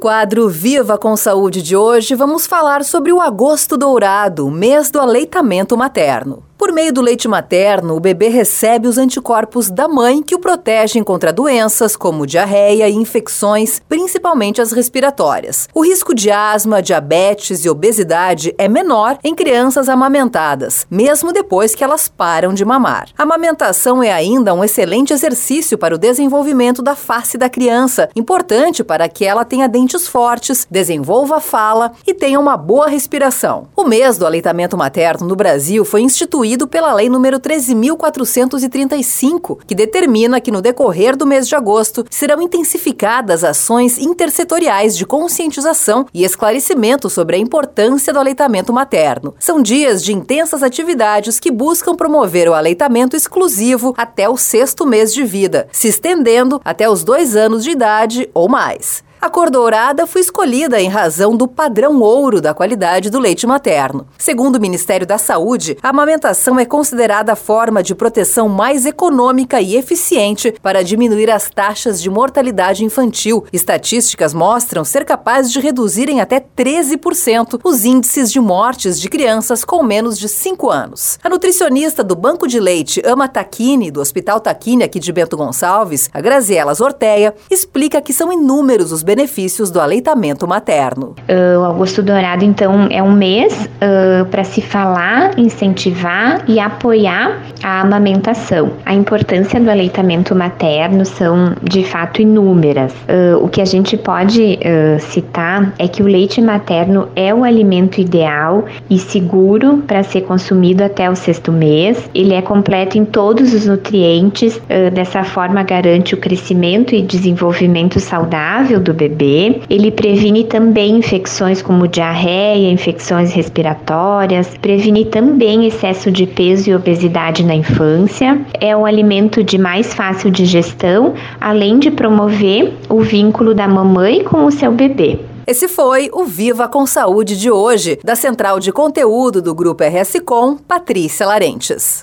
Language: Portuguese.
quadro Viva com Saúde de hoje, vamos falar sobre o agosto dourado, mês do aleitamento materno. Por meio do leite materno, o bebê recebe os anticorpos da mãe que o protegem contra doenças como diarreia e infecções, principalmente as respiratórias. O risco de asma, diabetes e obesidade é menor em crianças amamentadas, mesmo depois que elas param de mamar. A amamentação é ainda um excelente exercício para o desenvolvimento da face da criança, importante para que ela tenha dentes fortes, desenvolva a fala e tenha uma boa respiração. O mês do aleitamento materno no Brasil foi instituído pela Lei nº 13.435, que determina que no decorrer do mês de agosto serão intensificadas ações intersetoriais de conscientização e esclarecimento sobre a importância do aleitamento materno. São dias de intensas atividades que buscam promover o aleitamento exclusivo até o sexto mês de vida, se estendendo até os dois anos de idade ou mais. A cor dourada foi escolhida em razão do padrão ouro da qualidade do leite materno. Segundo o Ministério da Saúde, a amamentação é considerada a forma de proteção mais econômica e eficiente para diminuir as taxas de mortalidade infantil. Estatísticas mostram ser capaz de reduzir em até 13% os índices de mortes de crianças com menos de 5 anos. A nutricionista do Banco de Leite Ama Taquini, do Hospital Taquini aqui de Bento Gonçalves, a Graziela Zorteia, explica que são inúmeros os benefícios do aleitamento materno. Uh, o Agosto Dourado, então, é um mês uh, para se falar, incentivar e apoiar a amamentação. A importância do aleitamento materno são, de fato, inúmeras. Uh, o que a gente pode citar é que o leite materno é o alimento ideal e seguro para ser consumido até o sexto mês. Ele é completo em todos os nutrientes, dessa forma garante o crescimento e desenvolvimento saudável do bebê. Ele previne também infecções como diarreia, infecções respiratórias, previne também excesso de peso e obesidade na infância. É um alimento de mais fácil digestão, além de promover o vínculo da mamãe com o seu bebê. Esse foi o Viva com Saúde de hoje, da Central de Conteúdo do Grupo RS Com, Patrícia Larentes.